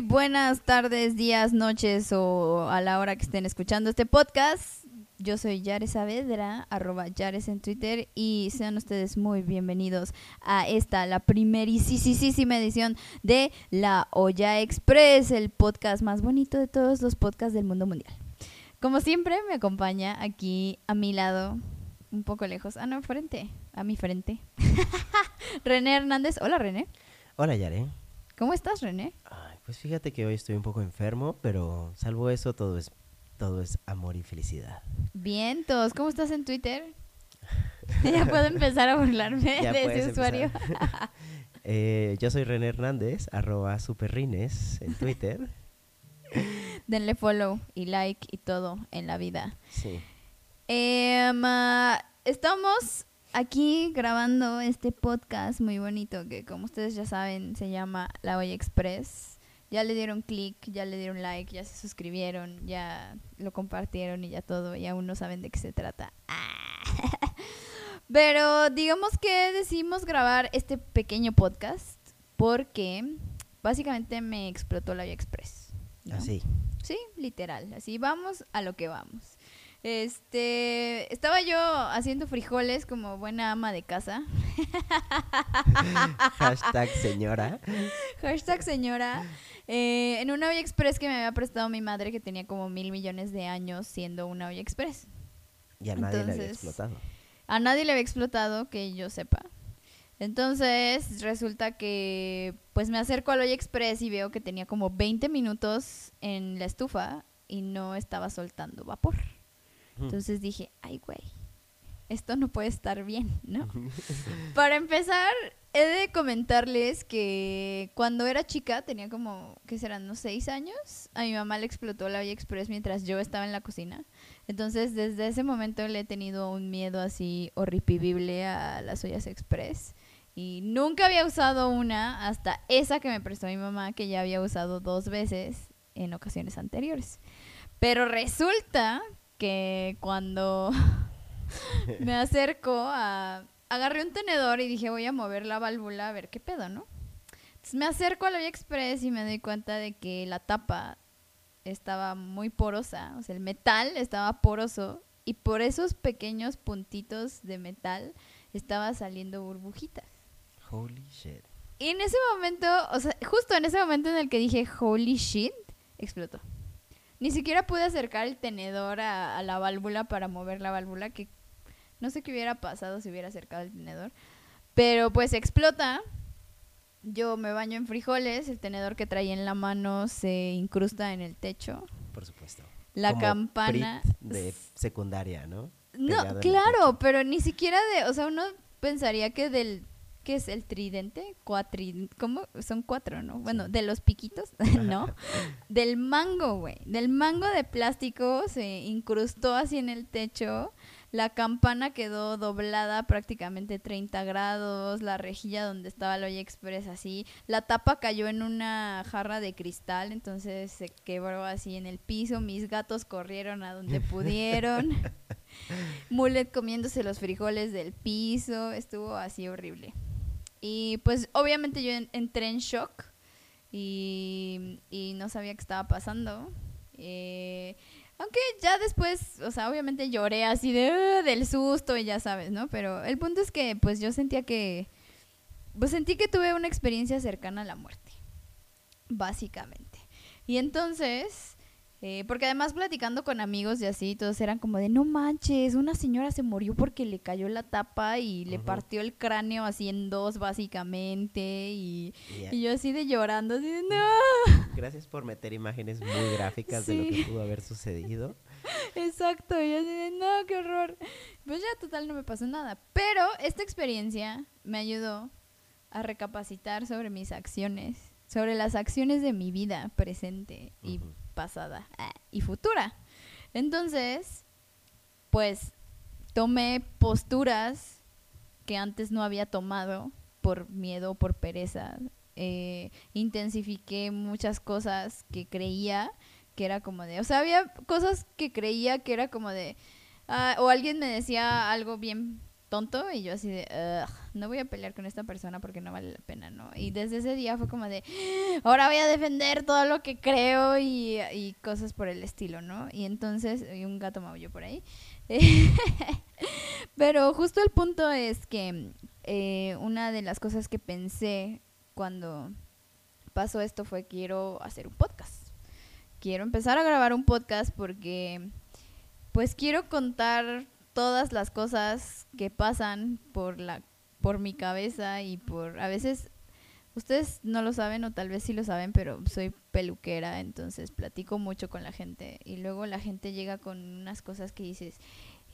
Muy buenas tardes, días, noches o a la hora que estén escuchando este podcast. Yo soy Yare Saavedra, arroba Yares en Twitter y sean ustedes muy bienvenidos a esta, la primerísima edición de La Olla Express, el podcast más bonito de todos los podcasts del mundo mundial. Como siempre me acompaña aquí a mi lado, un poco lejos, ah no, frente, a mi frente, René Hernández. Hola René. Hola Yare. ¿Cómo estás René? Ay, pues fíjate que hoy estoy un poco enfermo, pero salvo eso todo es todo es amor y felicidad. Bien, todos. ¿Cómo estás en Twitter? ya puedo empezar a burlarme Ya de ese usuario. Eh, yo soy René Hernández, arroba superrines en Twitter. Denle follow y like y todo en la vida. Sí. Em, ah, estamos aquí grabando este podcast muy bonito que como ustedes ya saben se llama La Olla Express. Ya le dieron click, ya le dieron like, ya se suscribieron, ya lo compartieron y ya todo, y aún no saben de qué se trata. Ah. Pero digamos que decidimos grabar este pequeño podcast porque básicamente me explotó la Olla Express. ¿no? Así. Sí, literal. Así vamos a lo que vamos. Este, estaba yo haciendo frijoles como buena ama de casa. Hashtag señora. Hashtag señora. eh, en una olla express que me había prestado mi madre que tenía como mil millones de años siendo una olla express. Y a nadie le había Entonces, explotado. A nadie le había explotado que yo sepa. Entonces resulta que pues me acerco a la olla express y veo que tenía como 20 minutos en la estufa y no estaba soltando vapor. Entonces dije, ay, güey, esto no puede estar bien, ¿no? Para empezar, he de comentarles que cuando era chica, tenía como, ¿qué serán? ¿Unos seis años? A mi mamá le explotó la olla express mientras yo estaba en la cocina. Entonces, desde ese momento le he tenido un miedo así horripible a las ollas express. Y nunca había usado una hasta esa que me prestó mi mamá, que ya había usado dos veces en ocasiones anteriores. Pero resulta que cuando me acerco a... Agarré un tenedor y dije voy a mover la válvula a ver qué pedo, ¿no? Entonces me acerco a la Vía Express y me doy cuenta de que la tapa estaba muy porosa, o sea, el metal estaba poroso y por esos pequeños puntitos de metal estaba saliendo burbujitas. Holy shit. Y en ese momento, o sea, justo en ese momento en el que dije holy shit, explotó. Ni siquiera pude acercar el tenedor a, a la válvula para mover la válvula, que no sé qué hubiera pasado si hubiera acercado el tenedor. Pero pues explota. Yo me baño en frijoles, el tenedor que traía en la mano se incrusta en el techo. Por supuesto. La Como campana. Prit de secundaria, ¿no? No, claro, pero ni siquiera de, o sea, uno pensaría que del, ¿qué es el tridente? Cuatri, ¿cómo? Son cuatro, ¿no? Bueno, de los piquitos, ¿no? del mango, güey, del mango de plástico se incrustó así en el techo, la campana quedó doblada prácticamente 30 grados, la rejilla donde estaba la olla express así, la tapa cayó en una jarra de cristal, entonces se quebró así en el piso, mis gatos corrieron a donde pudieron. Mullet comiéndose los frijoles del piso, estuvo así horrible. Y pues obviamente yo en- entré en shock y, y no sabía qué estaba pasando. Eh, aunque ya después, o sea, obviamente lloré así de del susto y ya sabes, ¿no? Pero el punto es que pues yo sentía que, pues sentí que tuve una experiencia cercana a la muerte, básicamente. Y entonces, eh, porque además platicando con amigos y así, todos eran como de, no manches, una señora se murió porque le cayó la tapa y le partió el cráneo así en dos básicamente y, Y- y yo así de llorando, así de, no. Gracias por meter imágenes muy gráficas de lo que pudo haber sucedido. Exacto, y yo así de, no, qué horror. Pues ya total no me pasó nada. Pero esta experiencia me ayudó a recapacitar sobre mis acciones, sobre las acciones de mi vida presente y. pasada ah, y futura. Entonces, pues tomé posturas que antes no había tomado por miedo, por pereza. Eh, intensifiqué muchas cosas que creía que era como de, o sea, había cosas que creía que era como de, ah, o alguien me decía algo bien tonto y yo así de, "Ugh, no voy a pelear con esta persona porque no vale la pena, ¿no? Y desde ese día fue como de, ahora voy a defender todo lo que creo y, y cosas por el estilo, ¿no? Y entonces, y un gato maulló por ahí. Pero justo el punto es que eh, una de las cosas que pensé cuando pasó esto fue quiero hacer un podcast. Quiero empezar a grabar un podcast porque pues quiero contar todas las cosas que pasan por la por mi cabeza y por a veces ustedes no lo saben o tal vez sí lo saben, pero soy peluquera, entonces platico mucho con la gente y luego la gente llega con unas cosas que dices,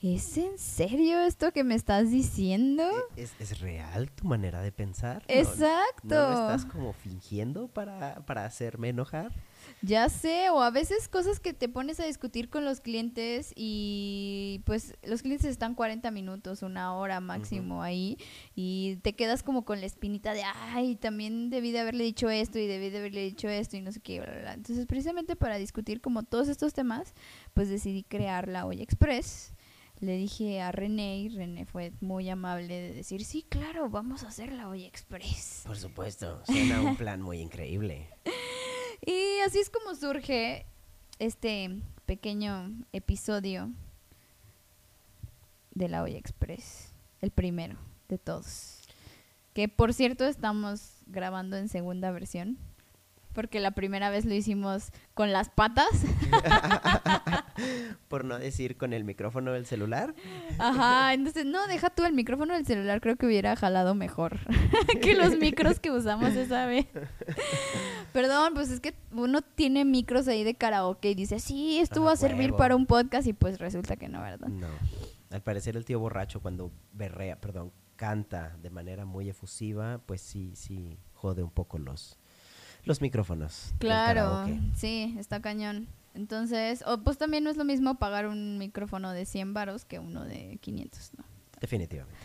¿es en serio esto que me estás diciendo? ¿E- ¿Es, es real tu manera de pensar? ¿No- Exacto. ¿No, lo estás como fingiendo para, para hacerme enojar? Ya sé, o a veces cosas que te pones a discutir con los clientes y pues los clientes están 40 minutos, una hora máximo ahí y te quedas como con la espinita de, ay, también debí de haberle dicho esto y debí de haberle dicho esto y no sé qué, bla, bla, bla". Entonces, precisamente para discutir como todos estos temas, pues decidí crear la Olla Express. Le dije a René y René fue muy amable de decir, sí, claro, vamos a hacer la Olla Express. Por supuesto, suena un plan muy increíble. Y así es como surge este pequeño episodio de la Olla Express, el primero de todos. Que por cierto estamos grabando en segunda versión, porque la primera vez lo hicimos con las patas. Por no decir con el micrófono del celular. Ajá, entonces no, deja tú el micrófono del celular, creo que hubiera jalado mejor que los micros que usamos esa vez. Perdón, pues es que uno tiene micros ahí de karaoke y dice, sí, esto va a servir para un podcast y pues resulta que no, ¿verdad? No. Al parecer el tío borracho cuando berrea, perdón, canta de manera muy efusiva, pues sí, sí jode un poco los, los micrófonos. Claro, sí, está cañón. Entonces, o pues también no es lo mismo pagar un micrófono de 100 varos que uno de 500, ¿no? Definitivamente.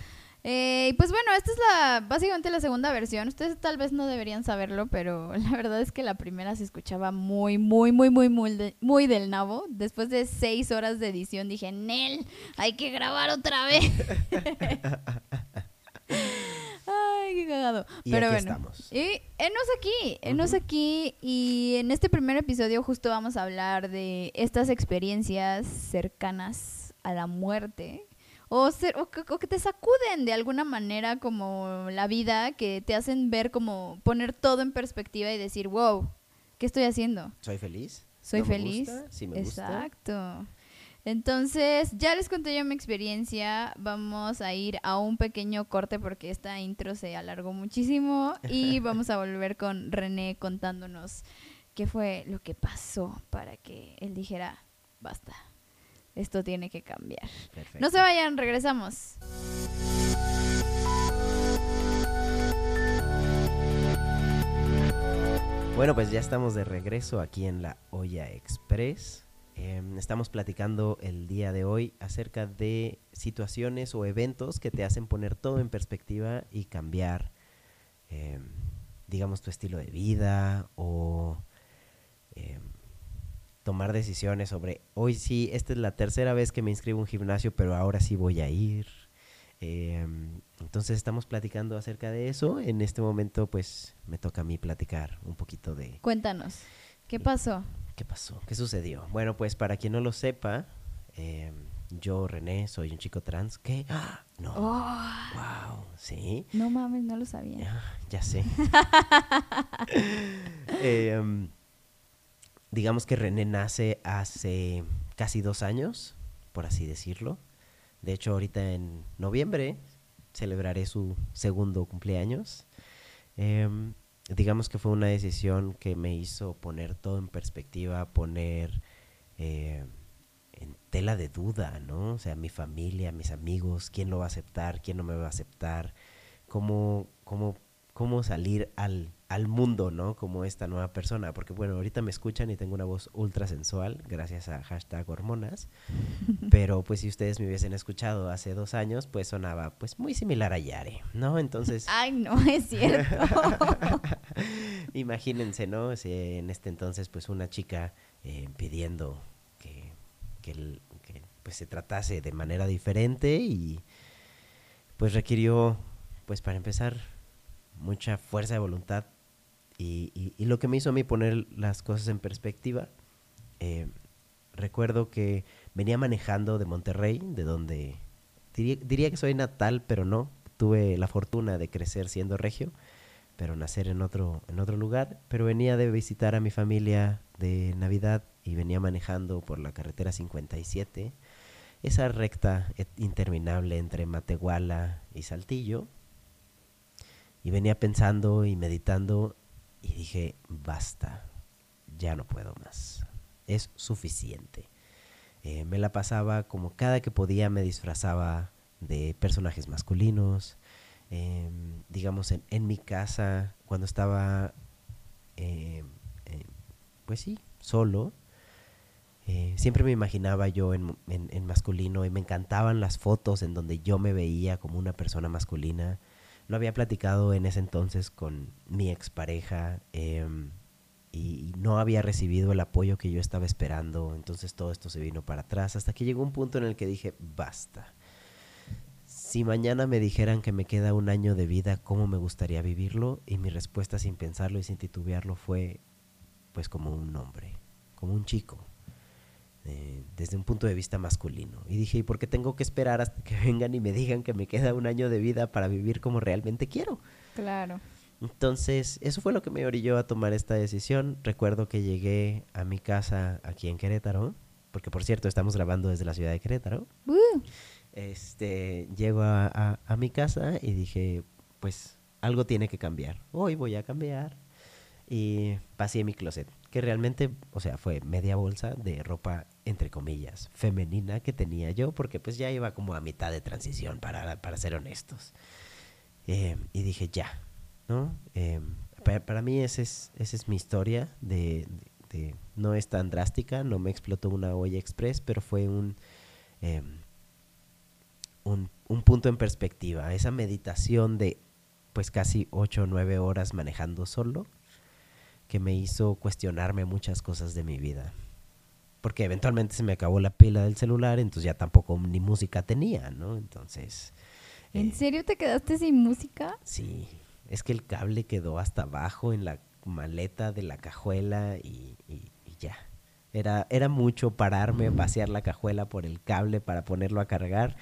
Eh, y pues bueno, esta es la básicamente la segunda versión. Ustedes tal vez no deberían saberlo, pero la verdad es que la primera se escuchaba muy, muy, muy, muy, muy, de- muy del nabo. Después de seis horas de edición dije, Nel, hay que grabar otra vez. Ay, qué cagado. Y pero aquí bueno. estamos. Y enos aquí, enos Ujú. aquí. Y en este primer episodio justo vamos a hablar de estas experiencias cercanas a la muerte. O, ser- o que, o que te sacuden de alguna manera como la vida, que te hacen ver como poner todo en perspectiva y decir, wow, ¿qué estoy haciendo? ¿Soy feliz? ¿Soy ¿No me feliz? gusta? ¿Sí me gusta? Entonces, ya les conté yo mi experiencia. Vamos a ir a un pequeño corte porque esta intro se alargó muchísimo. Y vamos a volver con René contándonos qué fue lo que pasó para que él dijera, basta, esto tiene que cambiar. Perfecto. No se vayan, regresamos. Bueno, pues ya estamos de regreso aquí en la Olla Express. Em, estamos platicando el día de hoy acerca de situaciones o eventos que te hacen poner todo en perspectiva y cambiar, em, digamos, tu estilo de vida o em, tomar decisiones sobre, hoy sí, esta es la tercera vez que me inscribo a un gimnasio, pero ahora sí voy a ir. Entonces estamos platicando acerca de eso. En este momento, pues, me toca a mí platicar un poquito de Cuéntanos, ¿qué pasó? Qué pasó, qué sucedió. Bueno, pues para quien no lo sepa, em, yo, René, soy un chico trans que... ¡Ah! No, Oh, wow, sí, no mames, no lo sabía. Ah, ya sé. Em, digamos que René nace hace casi dos años, por así decirlo. De hecho, ahorita en noviembre celebraré su segundo cumpleaños. Em, digamos que fue una decisión que me hizo poner todo en perspectiva, poner eh, en tela de duda, ¿no? O sea, mi familia, mis amigos, quién lo va a aceptar, quién no me va a aceptar, cómo, cómo, cómo salir al, al mundo, ¿no? Como esta nueva persona. Porque bueno, ahorita me escuchan y tengo una voz ultra sensual gracias a hashtag hormonas. Pero pues si ustedes me hubiesen escuchado hace dos años, pues sonaba pues muy similar a Yare, ¿no? Entonces... Ay, no, es cierto. Imagínense, ¿no? En este entonces, pues una chica eh, pidiendo que, que el- que, pues, se tratase de manera diferente y pues requirió, pues para empezar, mucha fuerza de voluntad y, lo que me hizo a mí poner las cosas en perspectiva, eh, recuerdo que venía manejando de Monterrey, de donde diría, que soy natal, pero no, tuve la fortuna de crecer siendo regio, pero nacer en otro, en otro lugar, pero venía de visitar a mi familia de Navidad y venía manejando por la carretera 57, esa recta interminable entre Matehuala y Saltillo, y venía pensando y meditando y dije, basta, ya no puedo más, es suficiente. Eh, me la pasaba como cada que podía me disfrazaba de personajes masculinos, em, digamos en, en, mi casa, cuando estaba, em, em, pues sí, solo, eh, siempre me imaginaba yo en, en, masculino y me encantaban las fotos en donde yo me veía como una persona masculina. Lo había platicado en ese entonces con mi expareja eh, y, no había recibido el apoyo que yo estaba esperando. Entonces todo esto se vino para atrás hasta que llegó un punto en el que dije, basta. Si mañana me dijeran que me queda un año de vida, ¿cómo me gustaría vivirlo? Y mi respuesta sin pensarlo y sin titubearlo fue, pues como un hombre, como un chico, eh, desde un punto de vista masculino. Y dije, ¿y por qué tengo que esperar hasta que vengan y me digan que me queda un año de vida para vivir como realmente quiero? Claro. Entonces, eso fue lo que me orilló a tomar esta decisión. Recuerdo que llegué a mi casa aquí en Querétaro, porque por cierto estamos grabando desde la ciudad de Querétaro. Este, llego a, a mi casa y dije, pues algo tiene que cambiar. Hoy voy a cambiar. Y pasé mi closet que realmente, o sea, fue media bolsa de ropa, entre comillas, femenina que tenía yo, porque pues ya iba como a mitad de transición, para, para ser honestos. Eh, y dije, ya, ¿no? Eh, para, mí esa es, es mi historia de, no es tan drástica, no me explotó una olla express, pero fue un, em, un, un punto en perspectiva, esa meditación de pues casi ocho o nueve horas manejando solo, que me hizo cuestionarme muchas cosas de mi vida. Porque eventualmente se me acabó la pila del celular, entonces ya tampoco ni música tenía, ¿no? Entonces... ¿En eh, serio te quedaste sin música? Sí, es que el cable quedó hasta abajo en la maleta de la cajuela y, ya. Era, era mucho pararme, vaciar la cajuela por el cable para ponerlo a cargar.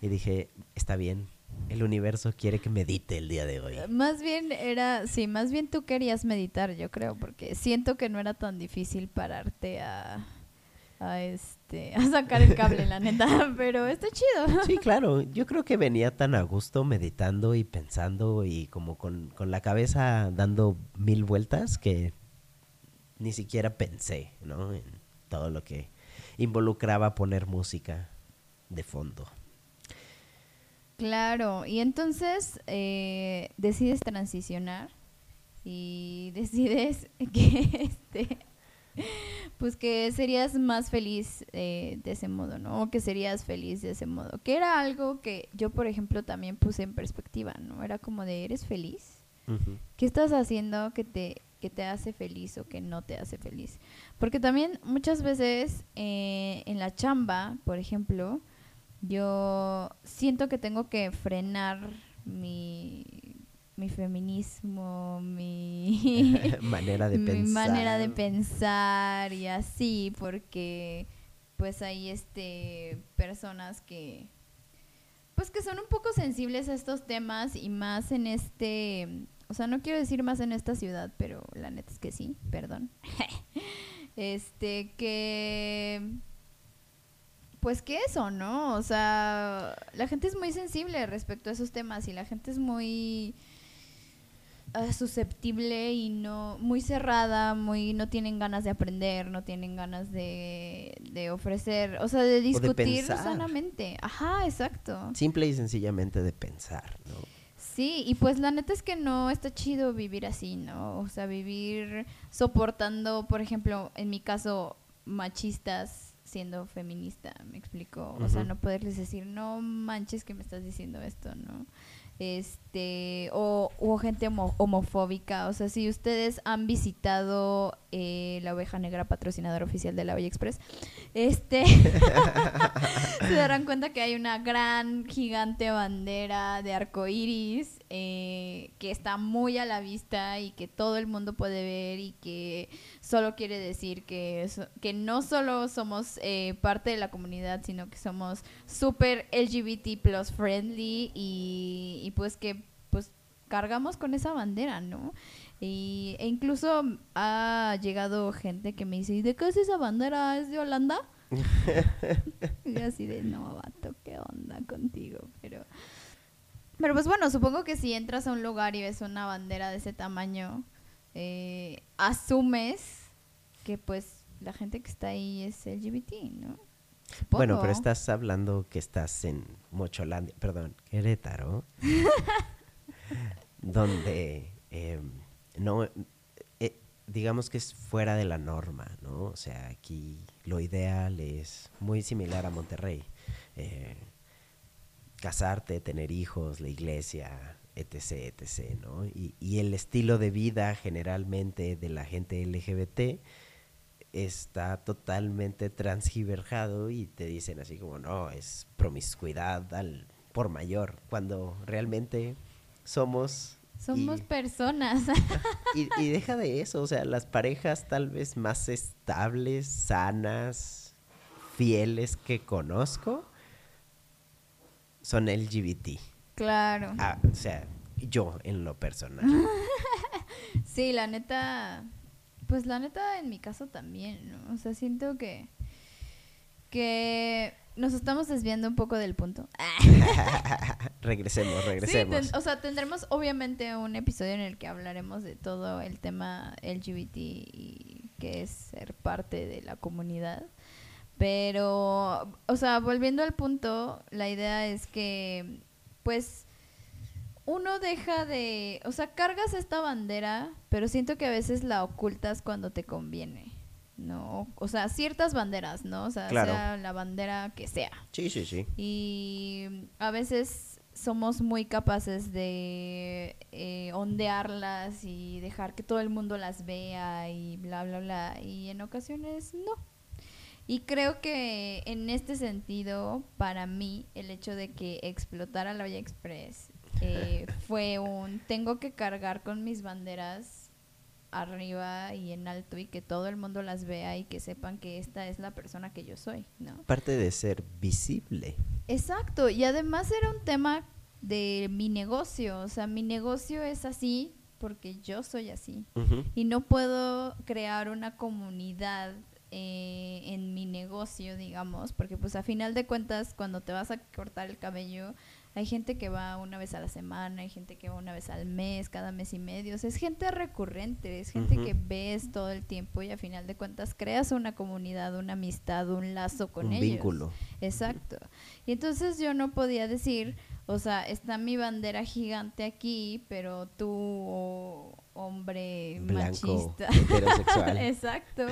Y dije, está bien, el universo quiere que medite el día de hoy. Más bien era, sí, más bien tú querías meditar, yo creo, porque siento que no era tan difícil pararte a, a este, a sacar el cable, la neta, pero está chido. Sí, claro, yo creo que venía tan a gusto meditando y pensando y como con, con la cabeza dando mil vueltas que ni siquiera pensé, ¿no? En todo lo que involucraba poner música de fondo. Claro, y entonces eh, decides transicionar y decides que este pues que serías más feliz eh, de ese modo, ¿no? O que serías feliz de ese modo. Que era algo que yo, por ejemplo, también puse en perspectiva, ¿no? Era como de, ¿eres feliz? ¿Qué estás haciendo que te, que te hace feliz o que no te hace feliz? Porque también muchas veces eh, en la chamba, por ejemplo, yo siento que tengo que frenar mi, mi feminismo, mi manera de pensar. manera de pensar y así, porque pues hay este personas que pues que son un poco sensibles a estos temas y más en este, o sea, no quiero decir más en esta ciudad, pero la neta es que sí, perdón. este que pues que eso, ¿no? O sea, la gente es muy sensible respecto a esos temas y la gente es muy ah, susceptible y no muy cerrada, muy no tienen ganas de aprender, no tienen ganas de, de ofrecer, o sea, de discutir sanamente. Ajá, exacto. Simple y sencillamente de pensar, ¿no? Sí, y pues la neta es que no está chido vivir así, ¿no? O sea, vivir soportando, por ejemplo, en mi caso, machistas siendo feminista, me explico. O sea, no poderles decir, no manches que me estás diciendo esto, ¿no? Este o, o gente homofóbica. O sea, si ustedes han visitado eh, la oveja negra patrocinadora oficial de la Bella Express, este se darán cuenta que hay una gran, gigante bandera de arco iris eh, que está muy a la vista y que todo el mundo puede ver y que solo quiere decir que, que no solo somos eh, parte de la comunidad, sino que somos súper LGBT plus friendly y, y pues que pues cargamos con esa bandera, ¿no? Y, e incluso ha llegado gente que me dice, ¿y de qué es esa bandera? ¿Es de Holanda? y así de, no, vato, ¿qué onda contigo? Pero, pero pues bueno, supongo que si entras a un lugar y ves una bandera de ese tamaño, eh, asumes que pues la gente que está ahí es LGBT, ¿no? Bueno, pero estás hablando que estás en Mocholandia, perdón, Querétaro, donde... Eh, no, eh, digamos que es fuera de la norma, ¿no? O sea, aquí lo ideal es muy similar a Monterrey. Eh, casarte, tener hijos, la iglesia, etc., etc., ¿no? Y, y, el estilo de vida generalmente de la gente LGBT está totalmente transgiverjado y te dicen así como, no, es promiscuidad al por mayor, cuando realmente somos somos personas. Y, deja de eso, o sea, las parejas tal vez más estables, sanas, fieles que conozco son LGBT. Claro. Ah, o sea, yo en lo personal. sí, la neta, pues la neta en mi caso también, ¿no? O sea, siento que que nos estamos desviando un poco del punto. regresemos, regresemos. Sí, o sea, tendremos obviamente un episodio en el que hablaremos de todo el tema LGBT y que es ser parte de la comunidad. Pero, o sea, volviendo al punto, la idea es que, pues, uno deja de, o sea, cargas esta bandera, pero siento que a veces la ocultas cuando te conviene. ¿no? O sea, ciertas banderas, ¿no? O sea, sea la bandera que sea. Sí, sí, sí. Y a veces somos muy capaces de eh, ondearlas y dejar que todo el mundo las vea y bla, bla, bla. Y en ocasiones no. Y creo que en este sentido, para mí, el hecho de que explotara la Vía Express eh, fue un tengo que cargar con mis banderas arriba y en alto y que todo el mundo las vea y que sepan que esta es la persona que yo soy, ¿no? Parte de ser visible. Exacto, y además era un tema de mi negocio, o sea, mi negocio es así porque yo soy así y no puedo crear una comunidad eh, en mi negocio, digamos, porque pues a final de cuentas cuando te vas a cortar el cabello hay gente que va una vez a la semana, hay gente que va una vez al mes, cada mes y medio. es gente recurrente, es gente que ves todo el tiempo y a final de cuentas creas una comunidad, una amistad, un lazo con ellos. Un vínculo. Exacto. Y entonces yo no podía decir, o sea, está mi bandera gigante aquí, pero tú, hombre machista. Heterosexual. Exacto.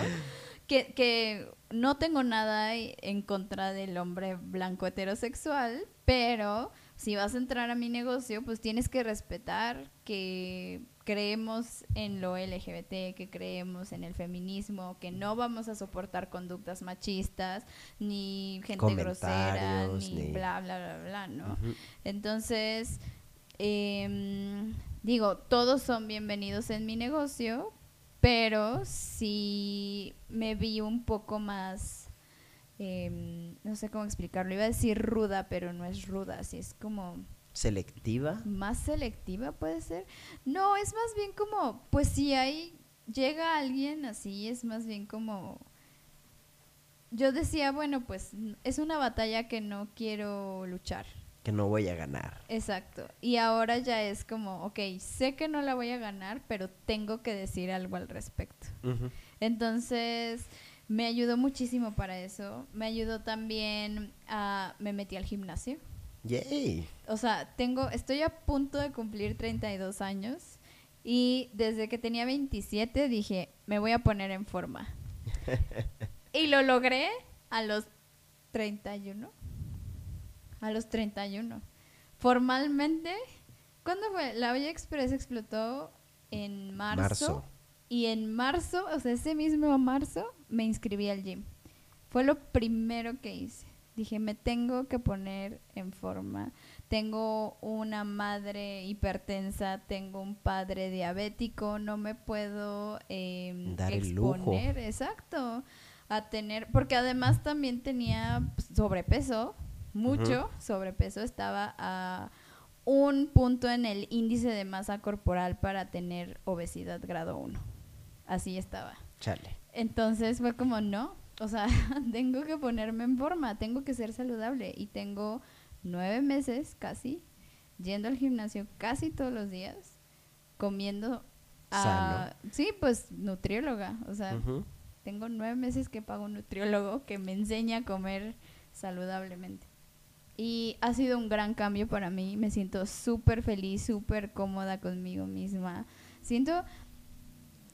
Que, que no tengo nada en contra del hombre blanco heterosexual, pero si vas a entrar a mi negocio, pues tienes que respetar que creemos en lo LGBT, que creemos en el feminismo, que no vamos a soportar conductas machistas, ni gente grosera, ni, bla, bla, bla, bla, ¿no? Entonces, em, digo, todos son bienvenidos en mi negocio, pero si me vi un poco más Em, no sé cómo explicarlo, iba a decir ruda, pero no es ruda, así es como... ¿Selectiva? Más selectiva puede ser. No, es más bien como, pues si hay, llega alguien así, es más bien como... Yo decía, bueno, pues es una batalla que no quiero luchar. Que no voy a ganar. Exacto. Y ahora ya es como, ok, sé que no la voy a ganar, pero tengo que decir algo al respecto. Entonces, me ayudó muchísimo para eso. Me ayudó también a... Me metí al gimnasio. Yay. O sea, tengo... Estoy a punto de cumplir 32 años. Y desde que tenía 27 dije, me voy a poner en forma. y lo logré a los 31. A los 31. Formalmente ¿Cuándo fue? La olla express explotó en marzo, Marzo. Y en marzo, o sea, ese mismo marzo, me inscribí al gym. Fue lo primero que hice. Dije, me tengo que poner en forma. Tengo una madre hipertensa, tengo un padre diabético, no me puedo eh, Dar el lujo. exponer, exacto, a tener, porque además también tenía pues, sobrepeso, mucho sobrepeso, estaba a un punto en el índice de masa corporal para tener obesidad grado 1. Así estaba. Chale. Entonces fue como, no, o sea, tengo que ponerme en forma, tengo que ser saludable y tengo nueve meses casi yendo al gimnasio casi todos los días, comiendo a... Sí, pues nutrióloga, o sea, tengo nueve meses que pago un nutriólogo que me enseña a comer saludablemente. Y ha sido un gran cambio para mí. Me siento súper feliz, súper cómoda conmigo misma. Siento,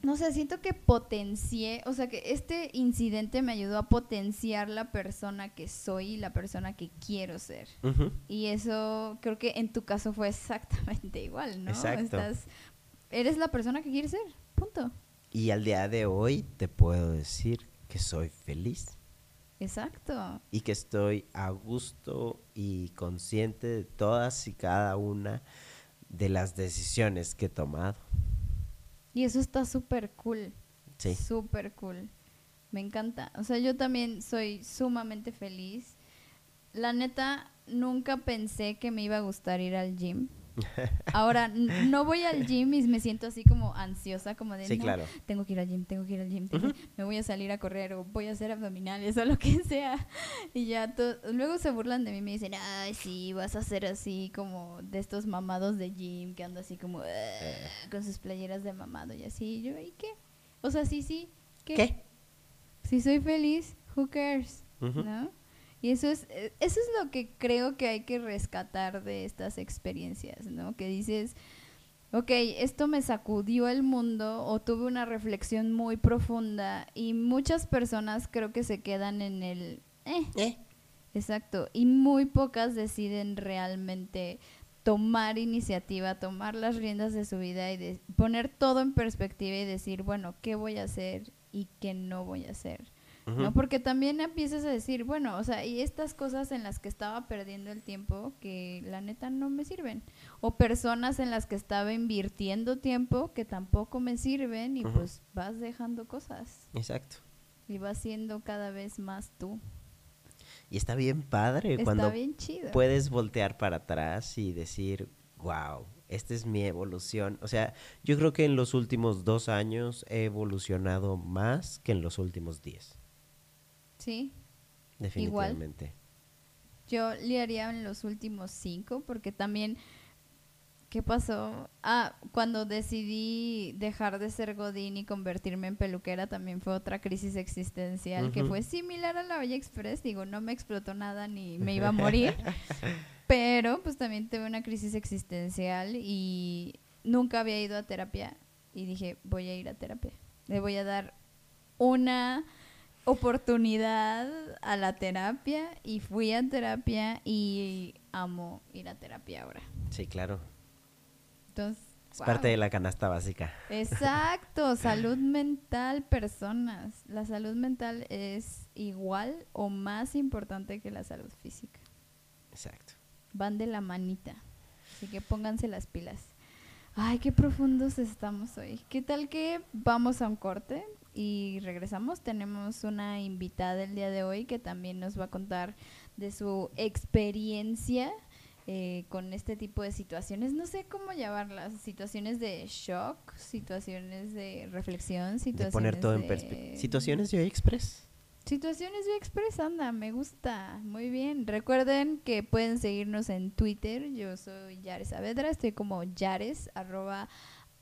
no sé, siento que potencié, o sea, que este incidente me ayudó a potenciar la persona que soy y la persona que quiero ser. Y eso creo que en tu caso fue exactamente igual, ¿no? Exacto. Estás, eres la persona que quieres ser, punto. Y al día de hoy te puedo decir que soy feliz Exacto. y que estoy a gusto y consciente de todas y cada una de las decisiones que he tomado. Y eso está súper cool. Sí. Súper cool. Me encanta. O sea, yo también soy sumamente feliz. La neta, nunca pensé que me iba a gustar ir al gym. Ahora, no voy al gym y me siento así como ansiosa, como de, Sí, "No, claro. tengo que ir al gym, tengo que ir al gym, tengo- me voy a salir a correr o voy a hacer abdominales o lo que sea. Y ya, luego se burlan de mí y me dicen, ay, sí, vas a ser así como de estos mamados de gym que ando así como "Ah", con sus playeras de mamado y así. Y yo, ¿y qué? O sea, sí, sí, ¿qué? ¿Qué? Si soy feliz, who cares? ¿No? Y eso es, eh, eso es lo que creo que hay que rescatar de estas experiencias, ¿no? Que dices, ok, esto me sacudió el mundo o tuve una reflexión muy profunda y muchas personas creo que se quedan en el, eh, ¿Eh? exacto, y muy pocas deciden realmente tomar iniciativa, tomar las riendas de su vida y de poner todo en perspectiva y decir, bueno, ¿qué voy a hacer y qué no voy a hacer? ¿No? Porque también empiezas a decir, bueno, o sea, y estas cosas en las que estaba perdiendo el tiempo que la neta no me sirven. O personas en las que estaba invirtiendo tiempo que tampoco me sirven y pues vas dejando cosas Exacto. y vas siendo cada vez más tú. Y está bien padre Está cuando bien chido. puedes voltear para atrás y decir, wow, esta es mi evolución. O sea, yo creo que en los últimos dos años he evolucionado más que en los últimos diez. Sí, Definitivamente. yo le haría en los últimos cinco porque también... ¿Qué pasó? Ah, cuando decidí dejar de ser Godín y convertirme en peluquera también fue otra crisis existencial que fue similar a la Olla Express. Digo, no me explotó nada ni me iba a morir. pero pues también tuve una crisis existencial y nunca había ido a terapia. Y dije, voy a ir a terapia. Le voy a dar una oportunidad a la terapia y fui a terapia y amo ir a terapia ahora. Sí, claro. Entonces, Es wow. parte de la canasta básica. Exacto, salud mental, personas. La salud mental es igual o más importante que la salud física. Exacto. Van de la manita. Así que pónganse las pilas. Ay, qué profundos estamos hoy. ¿Qué tal que vamos a un corte y regresamos? Tenemos una invitada el día de hoy que también nos va a contar de su experiencia eh, con este tipo de situaciones. No sé cómo llamarlas. Situaciones de shock, situaciones de reflexión, De situaciones poner todo en de- perspectiva. Situaciones de Express. Situaciones de Express, anda, me gusta. Muy bien. Recuerden que pueden seguirnos en Twitter. Yo soy Yares Saavedra, estoy como Yares, arroba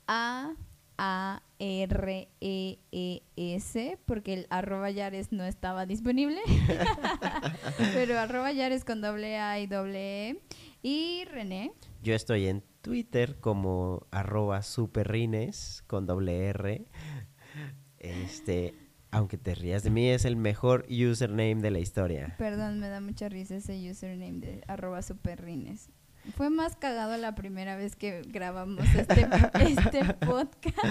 A A R E E S, porque el arroba Yares no estaba disponible. Pero arroba Yares con doble A y doble E. Y René, Yo estoy en Twitter como arroba superrines con doble R. Este, aunque te rías de mí, es el mejor username de la historia. perdón, me da mucha risa ese username de arroba superrines. Fue más cagado la primera vez que grabamos este, este podcast.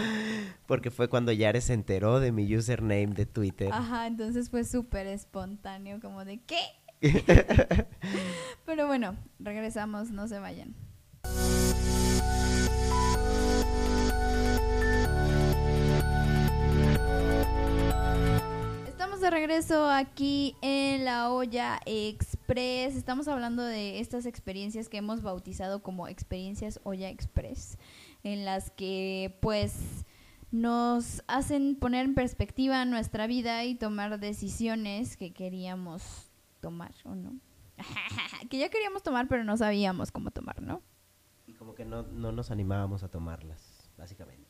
Porque fue cuando Yare se enteró de mi username de Twitter. Ajá, entonces fue súper espontáneo, como de ¿qué? Pero bueno, regresamos, no se vayan. Estamos de regreso aquí en la olla express. Estamos hablando de estas experiencias que hemos bautizado como experiencias olla express, en las que pues nos hacen poner en perspectiva nuestra vida y tomar decisiones que queríamos tomar o no. que ya queríamos tomar pero no sabíamos cómo tomar, ¿no? Y como que no, no nos animábamos a tomarlas, básicamente.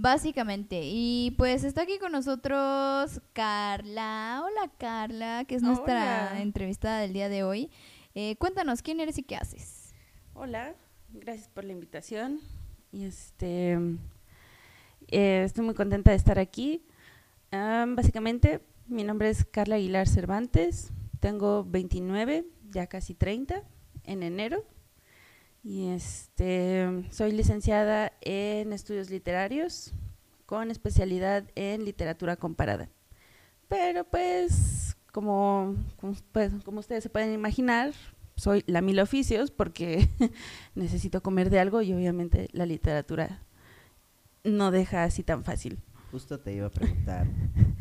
Básicamente. Y pues está aquí con nosotros Carla. Hola Carla, que es nuestra Hola. entrevistada del día de hoy. Eh, cuéntanos, ¿quién eres y qué haces? Hola, gracias por la invitación. Y este, eh, estoy muy contenta de estar aquí. Ah, básicamente, mi nombre es Carla Aguilar Cervantes. Tengo 29, ya casi 30, en enero. Y este, soy licenciada en estudios literarios con especialidad en literatura comparada. Pero pues, como, pues, como ustedes se pueden imaginar, soy la mil oficios porque necesito comer de algo y obviamente la literatura no deja así tan fácil. Justo te iba a preguntar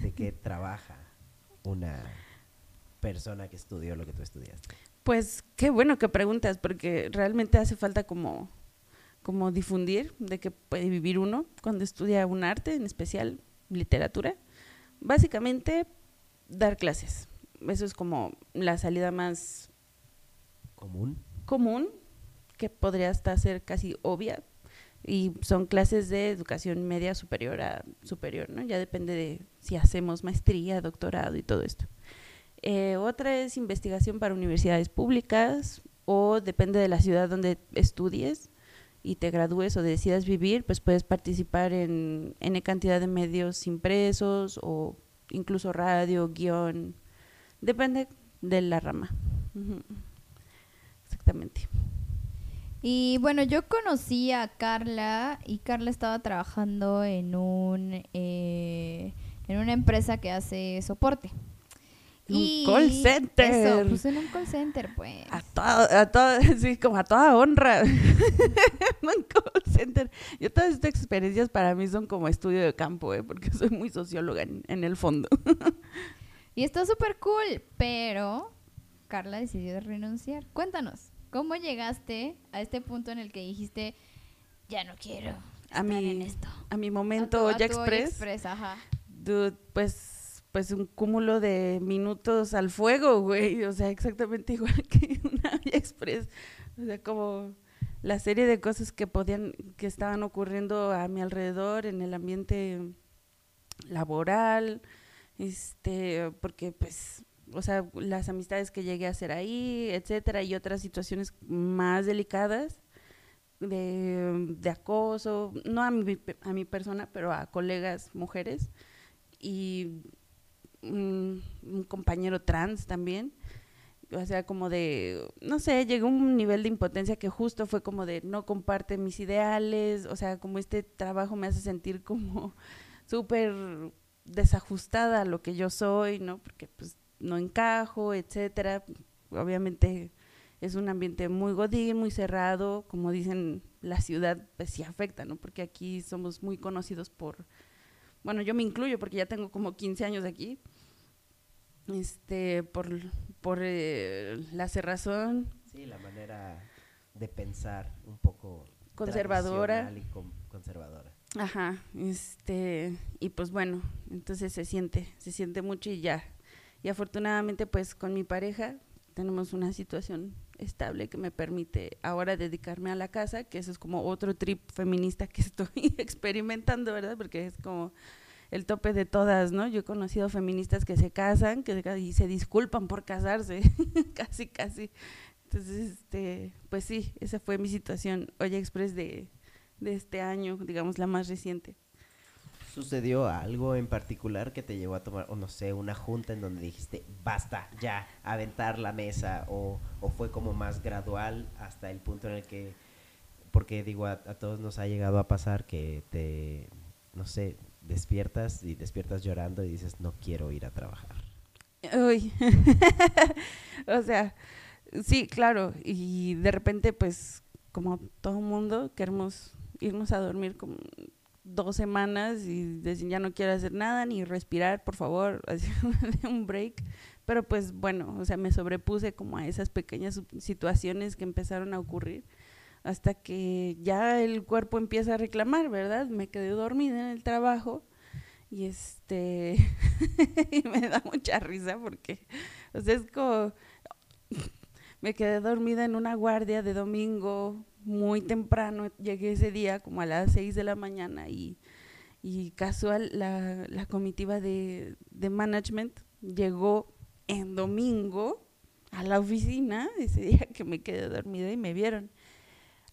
de qué trabaja una persona que estudió lo que tú estudiaste. Pues qué bueno que preguntas porque realmente hace falta como, como difundir de que puede vivir uno cuando estudia un arte, en especial literatura. Básicamente, dar clases. Eso es como la salida más ¿Común? común, que podría hasta ser casi obvia, y son clases de educación media superior a superior, ¿no? Ya depende de si hacemos maestría, doctorado y todo esto. Eh, otra es investigación para universidades públicas o depende de la ciudad donde estudies y te gradúes o decidas vivir, pues puedes participar en N cantidad de medios impresos o incluso radio, guion, depende de la rama. Exactamente. Y bueno, yo conocí a Carla y Carla estaba trabajando en un eh, en una empresa que hace soporte. Un call center. Eso, pues en un call center, pues. A toda, a toda, sí, como a toda honra. un call center. Yo todas estas experiencias para mí son como estudio de campo, ¿eh? porque soy muy socióloga en, en el fondo. Y está súper cool, pero Carla decidió renunciar. Cuéntanos, ¿cómo llegaste a este punto en el que dijiste, ya no quiero A estar mi, en esto? a mi A momento tu- a ya tu Express, ajá. dude, pues, pues un cúmulo de minutos al fuego, güey. O sea, exactamente igual que una express. O sea, como la serie de cosas que podían, que estaban ocurriendo a mi alrededor en el ambiente laboral, este, porque pues, o sea, las amistades que llegué a hacer ahí, etcétera, y otras situaciones más delicadas de, de acoso, no a mi, a mi persona, pero a colegas mujeres y un, compañero trans también. O sea, como de, no sé, llegó a un nivel de impotencia que justo fue como de no comparte mis ideales, o sea, como este trabajo me hace sentir como súper desajustada a lo que yo soy, ¿no? Porque pues no encajo, etcétera. Obviamente es un ambiente muy godín, muy cerrado, como dicen, la ciudad pues sí afecta, ¿no? Porque aquí somos muy conocidos por, bueno, yo me incluyo porque ya tengo como 15 años aquí, este, por, por eh, la cerrazón, Sí, la manera de pensar un poco Conservadora. y con- conservadora. Ajá, este, y pues bueno, entonces se siente, se siente mucho y ya. Y afortunadamente pues con mi pareja tenemos una situación estable que me permite ahora dedicarme a la casa, que eso es como otro trip feminista que estoy experimentando, ¿verdad? Porque es como el tope de todas, ¿no? Yo he conocido feministas que se casan que y se disculpan por casarse, casi, casi. Entonces, este, pues sí, esa fue mi situación, Oye Express de, de este año, digamos la más reciente. ¿Sucedió algo en particular que te llevó a tomar, o no sé, una junta en donde dijiste, basta, ya, aventar la mesa? ¿O, o fue como más gradual hasta el punto en el que, porque digo, a, a todos nos ha llegado a pasar que te, no sé, despiertas y despiertas llorando y dices, no quiero ir a trabajar? Uy, o sea, sí, claro, y de repente pues como todo mundo queremos irnos a dormir como dos semanas y decir ya no quiero hacer nada ni respirar, por favor, un break. Pero pues bueno, o sea, me sobrepuse como a esas pequeñas situaciones que empezaron a ocurrir hasta que ya el cuerpo empieza a reclamar, ¿verdad? Me quedé dormida en el trabajo y este y me da mucha risa porque o sea, es como me quedé dormida en una guardia de domingo muy temprano, llegué ese día como a las 6 de la mañana y, y casual la, la comitiva de, de, management llegó en domingo a la oficina, ese día que me quedé dormida y me vieron,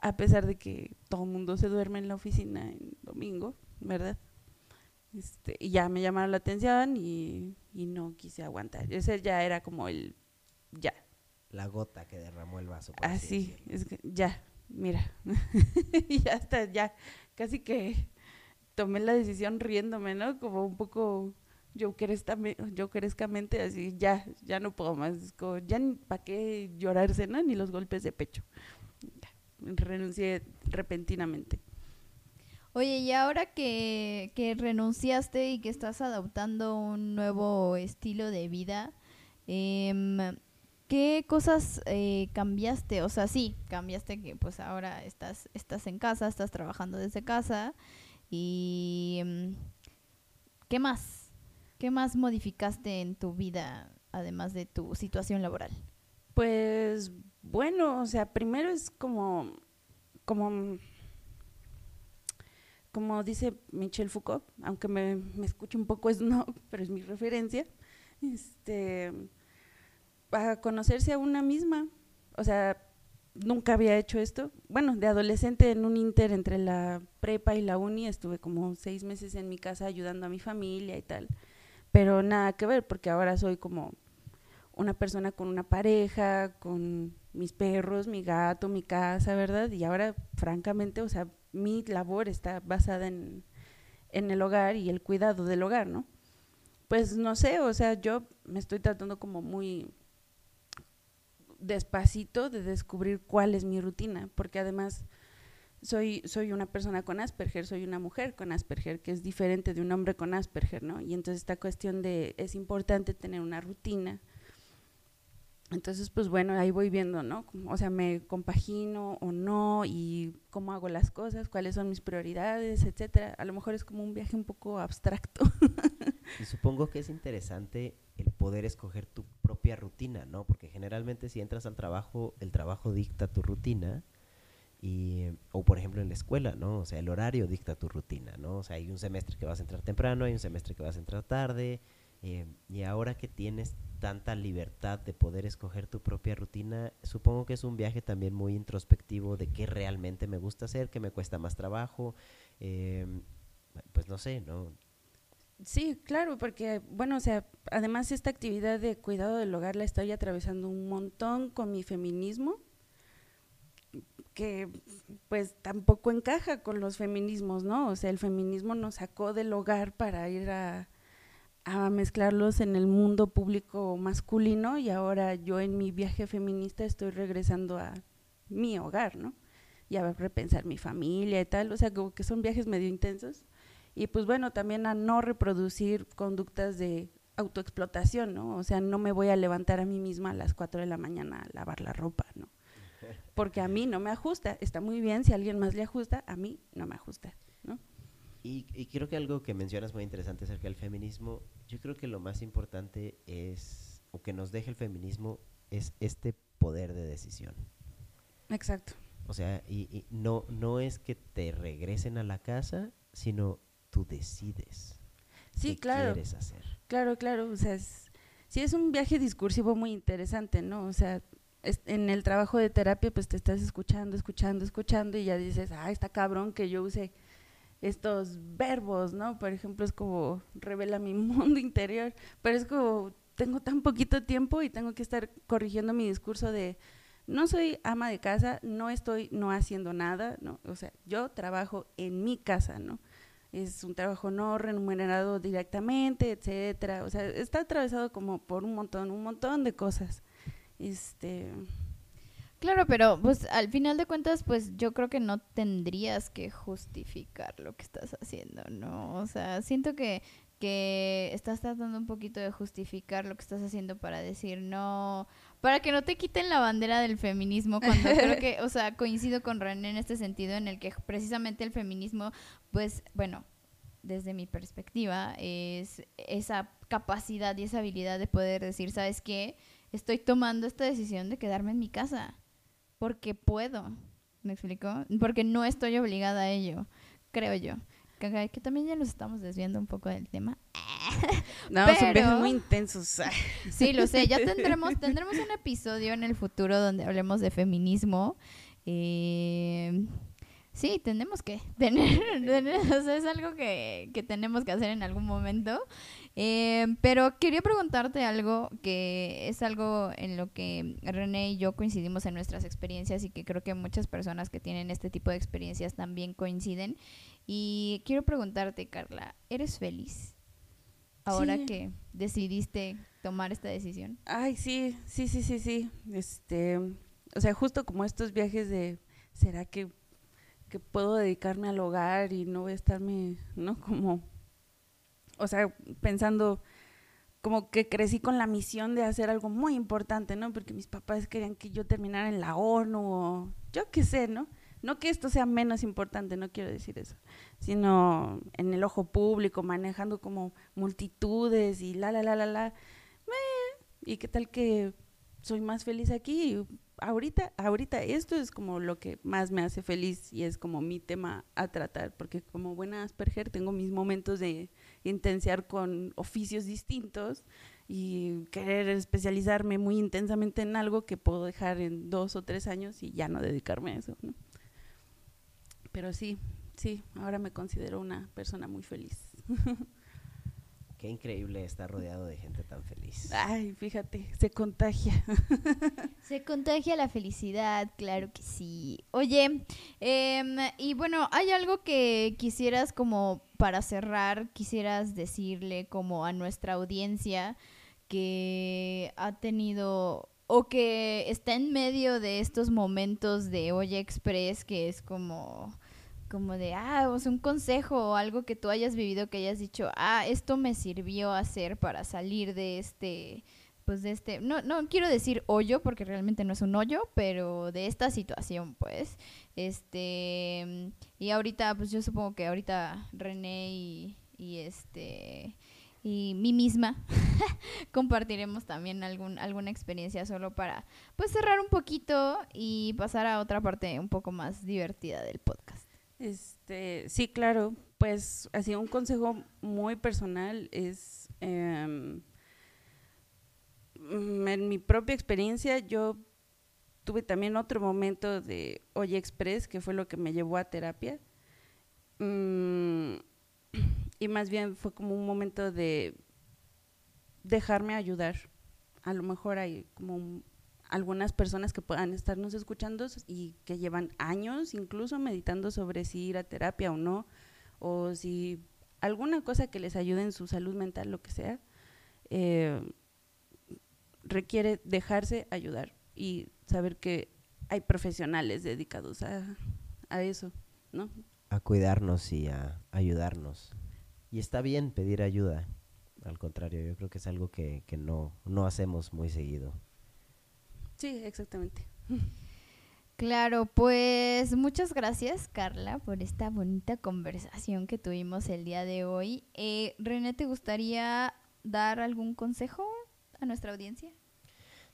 a pesar de que todo el mundo se duerme en la oficina en domingo, ¿verdad? Este, y ya me llamaron la atención y, y no quise aguantar. Ese ya era como el ya. La gota que derramó el vaso. Así, es que ya, mira, y ya está, ya, casi que tomé la decisión riéndome, ¿no? Como un poco jokerescamente, así, ya, ya no puedo más, como, ya para qué llorarse, ¿no? Ni los golpes de pecho. Renuncié repentinamente. Oye, y ahora que, que renunciaste y que estás adoptando un nuevo estilo de vida, eh, ¿Qué cosas eh, cambiaste? O sea, sí, cambiaste que pues ahora estás, estás en casa, estás trabajando desde casa. ¿Y mm, qué más? ¿Qué más modificaste en tu vida además de tu situación laboral? Pues bueno, o sea, primero es como, como, como dice Michel Foucault, aunque me, me escuche un poco es no, pero es mi referencia. Este a conocerse a una misma. O sea, nunca había hecho esto. Bueno, de adolescente en un inter entre la prepa y la uni estuve como seis meses en mi casa ayudando a mi familia y tal. Pero nada que ver, porque ahora soy como una persona con una pareja, con mis perros, mi gato, mi casa, ¿verdad? Y ahora, francamente, o sea, mi labor está basada en, en el hogar y el cuidado del hogar, ¿no? Pues no sé, o sea, yo me estoy tratando como muy despacito de descubrir cuál es mi rutina, porque además soy, soy una persona con Asperger, soy una mujer con Asperger, que es diferente de un hombre con Asperger, ¿no? Y entonces esta cuestión de, es importante tener una rutina. Entonces, pues bueno, ahí voy viendo, ¿no? O sea, me compagino o no y cómo hago las cosas, cuáles son mis prioridades, etcétera. A lo mejor es como un viaje un poco abstracto. y supongo que es interesante el poder escoger tu propia rutina, ¿no? Porque generalmente si entras al trabajo, el trabajo dicta tu rutina. Y, o por ejemplo en la escuela, ¿no? O sea, el horario dicta tu rutina, ¿no? O sea, hay un semestre que vas a entrar temprano, hay un semestre que vas a entrar tarde, eh, y ahora que tienes tanta libertad de poder escoger tu propia rutina, supongo que es un viaje también muy introspectivo de qué realmente me gusta hacer, qué me cuesta más trabajo, eh, pues no sé, ¿no? Sí, claro, porque, bueno, o sea, además esta actividad de cuidado del hogar la estoy atravesando un montón con mi feminismo, que pues tampoco encaja con los feminismos, ¿no? O sea, el feminismo nos sacó del hogar para ir a, mezclarlos en el mundo público masculino y ahora yo en mi viaje feminista estoy regresando a mi hogar, ¿no? Y a repensar mi familia y tal, o sea, como que son viajes medio intensos y pues bueno, también a no reproducir conductas de autoexplotación, ¿no? O sea, no me voy a levantar a mí misma a las 4 de la mañana a lavar la ropa, ¿no? Porque a mí no me ajusta. Está muy bien si a alguien más le ajusta, a mí no me ajusta, ¿no? Y, y creo que algo que mencionas muy interesante acerca del feminismo, yo creo que lo más importante es, o que nos deja el feminismo, es este poder de decisión. Exacto. O sea, y, y no, no es que te regresen a la casa, sino tú decides. Sí, qué claro. quieres hacer. Claro, claro. O sea, es, sí es un viaje discursivo muy interesante, ¿no? O sea, en el trabajo de terapia, pues te estás escuchando, escuchando, escuchando y ya dices, ah, está cabrón que yo use estos verbos, ¿no? Por ejemplo, es como revela mi mundo interior, pero es como tengo tan poquito tiempo y tengo que estar corrigiendo mi discurso de no soy ama de casa, no estoy no haciendo nada, ¿no? O sea, yo trabajo en mi casa, ¿no? Es un trabajo no remunerado directamente, etcétera. O sea, está atravesado como por un montón, un montón de cosas. Este, Claro, pero pues al final de cuentas, pues yo creo que no tendrías que justificar lo que estás haciendo, ¿no? O sea, siento que, que estás tratando un poquito de justificar lo que estás haciendo para decir no, para que no te quiten la bandera del feminismo, cuando creo que, o sea, coincido con René en este sentido en el que precisamente el feminismo, pues, bueno, desde mi perspectiva, es esa capacidad y esa habilidad de poder decir, ¿sabes qué? Estoy tomando esta decisión de quedarme en mi casa porque puedo. ¿Me explico? Porque no estoy obligada a ello, creo yo. Que, que también ya nos estamos desviando un poco del tema. No, son viajes muy intensos. Sí, lo sé. Ya tendremos, tendremos un episodio en el futuro donde hablemos de feminismo. Eh, Sí, tenemos que tener, o sea, es algo que, que, tenemos que hacer en algún momento. Eh, pero quería preguntarte algo que es algo en lo que René y yo coincidimos en nuestras experiencias y que creo que muchas personas que tienen este tipo de experiencias también coinciden. Y quiero preguntarte, Carla, ¿eres feliz ahora que decidiste tomar esta decisión? Ay, sí, sí, sí, sí, sí. Este, o sea, justo como estos viajes de, ¿será que que puedo dedicarme al hogar y no voy a estarme, ¿no? Como, o sea, pensando como que crecí con la misión de hacer algo muy importante, ¿no? Porque mis papás querían que yo terminara en la ONU o yo qué sé, ¿no? No que esto sea menos importante, no quiero decir eso, sino en el ojo público, manejando como multitudes y la, la, la, la, la. ¿Y qué tal que soy más feliz aquí? ahorita, ahorita esto es como lo que más me hace feliz y es como mi tema a tratar, porque como buena Asperger tengo mis momentos de intensiar con oficios distintos y querer especializarme muy intensamente en algo que puedo dejar en dos o tres años y ya no dedicarme a eso. Pero sí, sí, ahora me considero una persona muy feliz. Qué increíble estar rodeado de gente tan feliz. Ay, fíjate, se contagia. Se contagia la felicidad, claro que sí. Oye, em, y bueno, ¿hay algo que quisieras como para cerrar, quisieras decirle como a nuestra audiencia que ha tenido o que está en medio de estos momentos de Oye Express, que es como como de, ah, o un consejo o algo que tú hayas vivido que hayas dicho, ah, esto me sirvió hacer para salir de este, pues de este, no, no quiero decir hoyo porque realmente no es un hoyo, pero de esta situación, pues, este, y ahorita, pues yo supongo que ahorita René y, y este, y mí misma compartiremos también algún, alguna experiencia solo para, pues, cerrar un poquito y pasar a otra parte un poco más divertida del podcast. Este, sí, claro. Pues así un consejo muy personal es mm, en mi propia experiencia yo tuve también otro momento de Oye Express que fue lo que me llevó a terapia mm, y más bien fue como un momento de dejarme ayudar. A lo mejor hay como un, algunas personas que puedan estarnos escuchando y que llevan años incluso meditando sobre si ir a terapia o no, o si alguna cosa que les ayude en su salud mental, lo que sea, eh, requiere dejarse ayudar y saber que hay profesionales dedicados a, a eso, ¿no? A cuidarnos y a ayudarnos. Y está bien pedir ayuda. Al contrario, yo creo que es algo que, que no, no hacemos muy seguido. Sí, exactamente. Claro, pues muchas gracias Carla por esta bonita conversación que tuvimos el día de hoy. Eh, René, ¿te gustaría dar algún consejo a nuestra audiencia?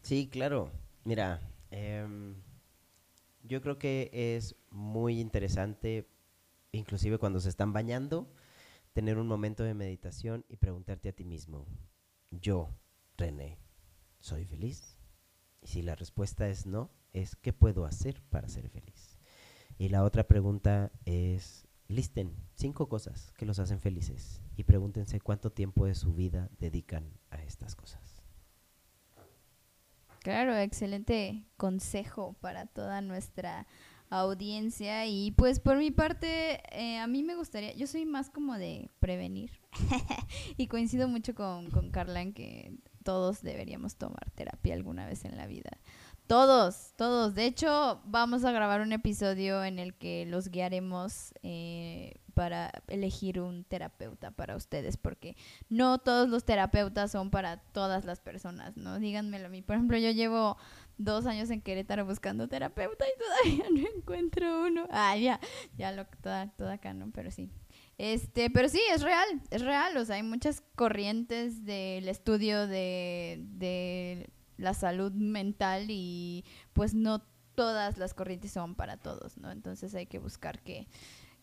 Sí, claro. Mira, em, yo creo que es muy interesante, inclusive cuando se están bañando, tener un momento de meditación y preguntarte a ti mismo, yo, René, ¿soy feliz? Y si la respuesta es no, es ¿qué puedo hacer para ser feliz? Y la otra pregunta es listen cinco cosas que los hacen felices y pregúntense cuánto tiempo de su vida dedican a estas cosas. Claro, excelente consejo para toda nuestra audiencia y pues por mi parte eh, a mí me gustaría, yo soy más como de prevenir y coincido mucho con, con Carla que todos deberíamos tomar terapia alguna vez en la vida. Todos, todos. De hecho, vamos a grabar un episodio en el que los guiaremos eh, para elegir un terapeuta para ustedes, porque no todos los terapeutas son para todas las personas, ¿no? Díganmelo a mí. Por ejemplo, yo llevo dos años en Querétaro buscando terapeuta y todavía no encuentro uno. Ah, ya, ya lo toda, toda acá, ¿no? Pero sí. Este, pero sí, es real, es real. O sea, hay muchas corrientes del estudio de, de la salud mental y pues no todas las corrientes son para todos, ¿no? Entonces hay que buscar qué,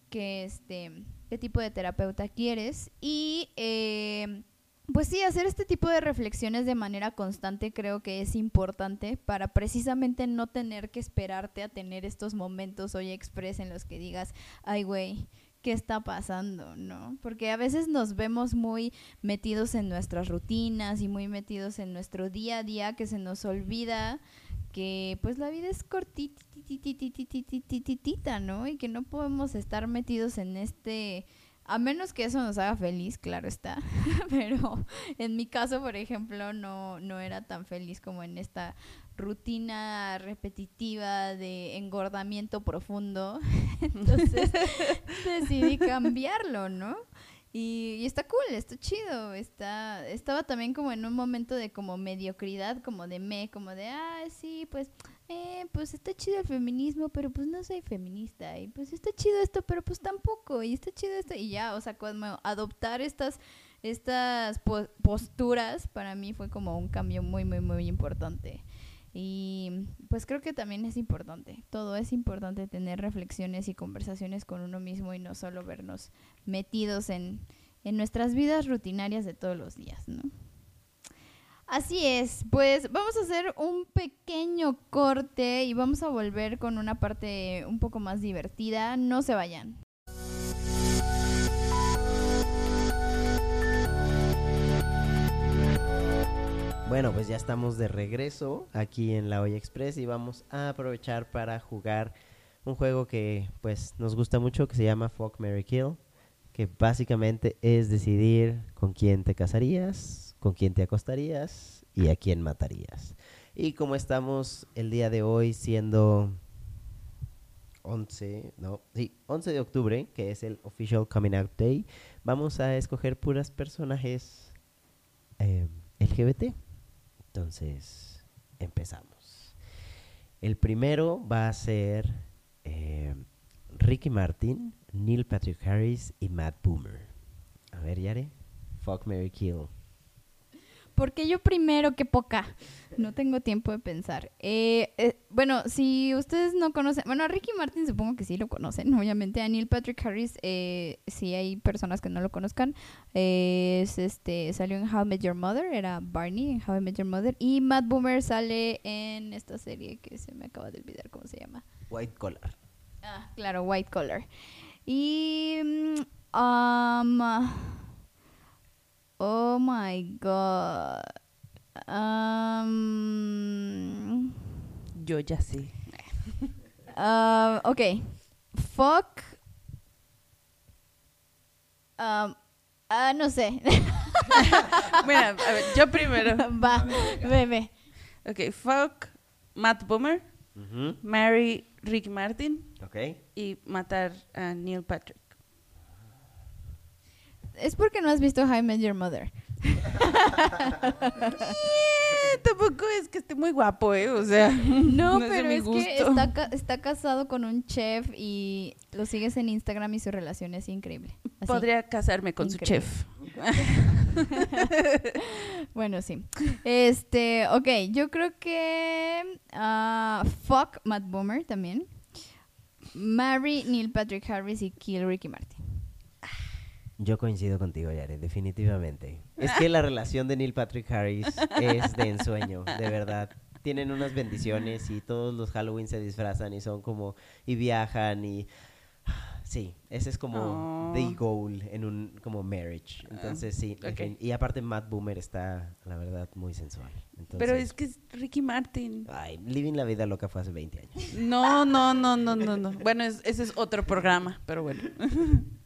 qué, este, qué tipo de terapeuta quieres y eh, pues sí, hacer este tipo de reflexiones de manera constante creo que es importante para precisamente no tener que esperarte a tener estos momentos hoy express en los que digas, ay güey, qué está pasando, ¿no? Porque a veces nos vemos muy metidos en nuestras rutinas y muy metidos en nuestro día a día que se nos olvida que pues la vida es cortitita, ¿no? Y que no podemos estar metidos en este a menos que eso nos haga feliz, claro está. Pero en mi caso, por ejemplo, no, no era tan feliz como en esta rutina repetitiva de engordamiento profundo. Entonces decidí cambiarlo, ¿no? Y, está cool, está chido, está, estaba también como en un momento de como mediocridad, como de me, como de, ah, sí, pues, eh, pues está chido el feminismo, pero pues no soy feminista, y pues está chido esto, pero pues tampoco, y está chido esto, y ya, o sea, cuando adoptar estas, estas posturas para mí fue como un cambio muy, muy, muy importante. Y pues creo que también es importante, todo es importante tener reflexiones y conversaciones con uno mismo y no solo vernos metidos en, en nuestras vidas rutinarias de todos los días, ¿no? Así es, pues vamos a hacer un pequeño corte y vamos a volver con una parte un poco más divertida. No se vayan. Bueno, pues ya estamos de regreso aquí en la Olla Express y vamos a aprovechar para jugar un juego que pues nos gusta mucho que se llama Fuck Mary Kill, que básicamente es decidir con quién te casarías, con quién te acostarías y a quién matarías. Y como estamos el día de hoy siendo 11, no, sí, 11 de octubre, que es el Official Coming Out Day, vamos a escoger puras personajes eh, LGBT. Entonces, empezamos. El primero va a ser eh, Ricky Martin, Neil Patrick Harris y Matt Boomer. A ver, Yare. Fuck Mary Kill. Porque yo primero, qué poca. No tengo tiempo de pensar. Eh, eh, bueno, si ustedes no conocen, bueno, a Ricky Martin supongo que sí lo conocen, obviamente. A Neil Patrick Harris, eh, si hay personas que no lo conozcan, es este salió en How I Met Your Mother, era Barney en How I Met Your Mother. Y Matt Boomer sale en esta serie que se me acaba de olvidar cómo se llama. White Collar. Ah, claro, White Collar. Y... Um, Oh my god. Um, Yo ya sé. Uh, ok. Fuck. Um, uh, no sé. Mira, a ver, yo primero. Va, bebe. Ok, fuck Matt Boomer, marry Ricky Martin Ok. y matar a Neil Patrick. Es porque no has visto How I Met Your Mother. Tampoco es que esté muy guapo, ¿eh? O sea, No, pero es que está, ca- está casado con un chef y lo sigues en Instagram y su relación es increíble. Así. podría casarme con Increíble. su chef. Bueno, sí. Este, ok, yo creo que ah, fuck Matt Boomer también. Marry Neil Patrick Harris y kill Ricky Martin. Yo coincido contigo, Yare, definitivamente. Es que la relación de Neil Patrick Harris es de ensueño, de verdad. Tienen unas bendiciones y todos los Halloween se disfrazan y son como, y viajan y Sí, ese es como Oh. the goal en un como marriage. Entonces sí, y aparte Matt Boomer está, la verdad, muy sensual. Pero es que es Ricky Martin. Ay, Living la Vida Loca fue hace 20 años. No, no, no, no, no, no. Bueno, es- ese es otro programa, pero bueno.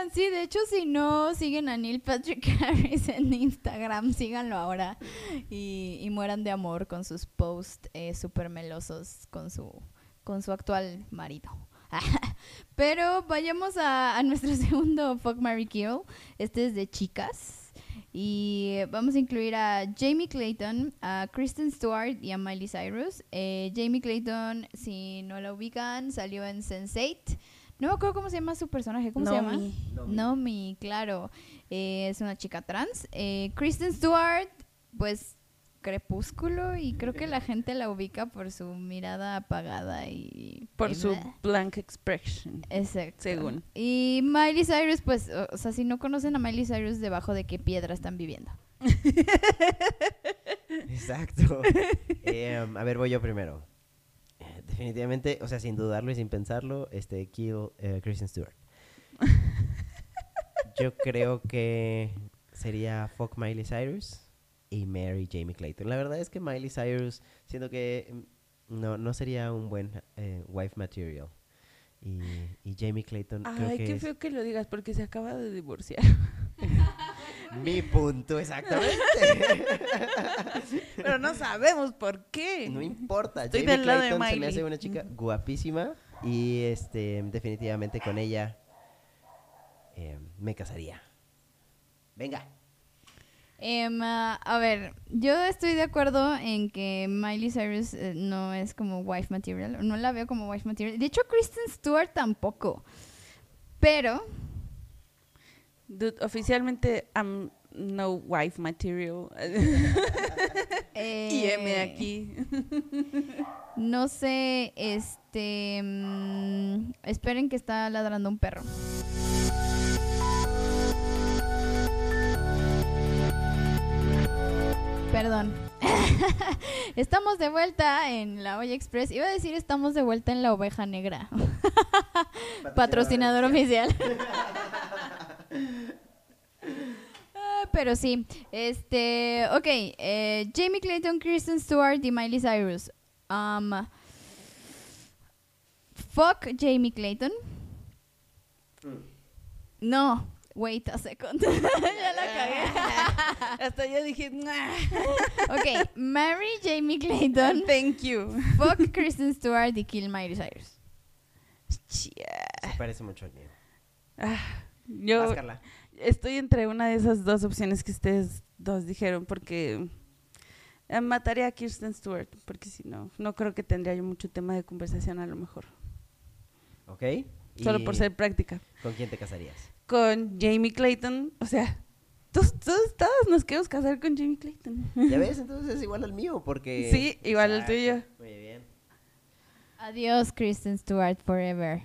Oigan, sí, de hecho, si no siguen a Neil Patrick Harris en Instagram, síganlo ahora y, y mueran de amor con sus posts eh, súper melosos con su, con su actual marido. Pero vayamos a, a nuestro segundo Fuck, Mary Kill. Este es de chicas. Y vamos a incluir a Jamie Clayton, a Kristen Stewart y a Miley Cyrus. Eh, Jamie Clayton, si no la ubican, salió en Sense8. No me acuerdo cómo se llama su personaje. ¿Cómo se llama? Nomi. Nomi. Nomi, claro. Eh, es una chica trans. Eh, Kristen Stewart, pues crepúsculo y creo que la gente la ubica por su mirada apagada y... Por y su bleh. blank expression. Exacto. Según. Y Miley Cyrus, pues, o o sea, si no conocen a Miley Cyrus, debajo de qué piedra están viviendo. Exacto. Eh, um, a ver, voy yo primero. Definitivamente, o sea, sin dudarlo y sin pensarlo, este, kill eh, Kristen Stewart. Yo creo que sería fuck Miley Cyrus y Mary Jamie Clayton. La verdad es que Miley Cyrus, siento que mm, no, no sería un buen eh, wife material. Y, y Jamie Clayton creo Ay, que qué es feo que lo digas porque se acaba de divorciar. mi punto exactamente. No sabemos por qué. No importa. Estoy Jamie del lado de Clayton se me Miley. hace una chica guapísima y este definitivamente con ella eh, me casaría. Venga. Ah, a ver, yo estoy de acuerdo en que Miley Cyrus eh, no es como wife material, no la veo como wife material. De hecho, Kristen Stewart tampoco. Pero, Dude, oficialmente I'm no wife material. eh, y M aquí. no sé, este, mm, esperen que está ladrando un perro. Perdón. estamos de vuelta en la Olla Express. Iba a decir estamos de vuelta en la oveja negra. Patrocinador oficial. Pero sí, este, ok, eh, Jamie Clayton, Kristen Stewart y Miley Cyrus. Um, fuck Jamie Clayton. No, wait a second. ya la cagué. Hasta yo dije, "Nah, ok, marry Jamie Clayton, thank you. fuck Kristen Stewart y kill Miley Cyrus. Chia. Se parece mucho al mío. Ah, yo Vas, Carla. Estoy entre una de esas dos opciones que ustedes dos dijeron porque eh, mataría a Kirsten Stewart porque si no, no creo que tendría yo mucho tema de conversación a lo mejor. ¿Ok? Solo ¿Y por ser práctica. ¿Con quién te casarías? Con Jamie Clayton, o sea, todos, todos, todos nos queremos casar con Jamie Clayton. ¿Ya ves? Entonces es igual al mío porque... Sí, igual al tuyo. Muy bien. Adiós, Kristen Stewart, forever.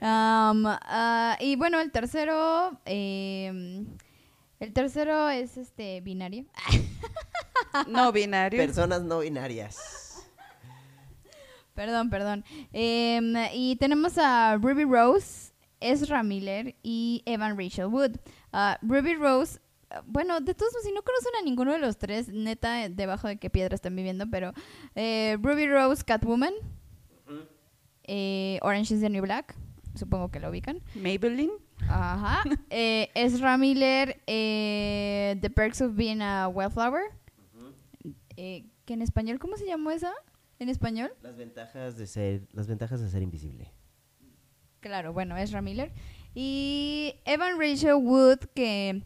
Um, ah, y bueno, el tercero, eh, el tercero es este binario. No binario. Personas no binarias. Perdón, perdón. Em, y tenemos a Ruby Rose, Ezra Miller y Evan Rachel Wood. Ah, Ruby Rose, ah, bueno, de todos modos, si no conocen a ninguno de los tres, neta, debajo de qué piedra están viviendo, pero eh, Ruby Rose, Catwoman, eh, Orange is the New Black, supongo que lo ubican. Maybelline. Ajá. Eh, Ezra Miller, eh, The Perks of Being a Wildflower. Eh, que en español, ¿cómo se llamó esa? ¿En español? Las ventajas de ser, las ventajas de ser invisible. Claro, bueno, Ezra Miller. Y Evan Rachel Wood, que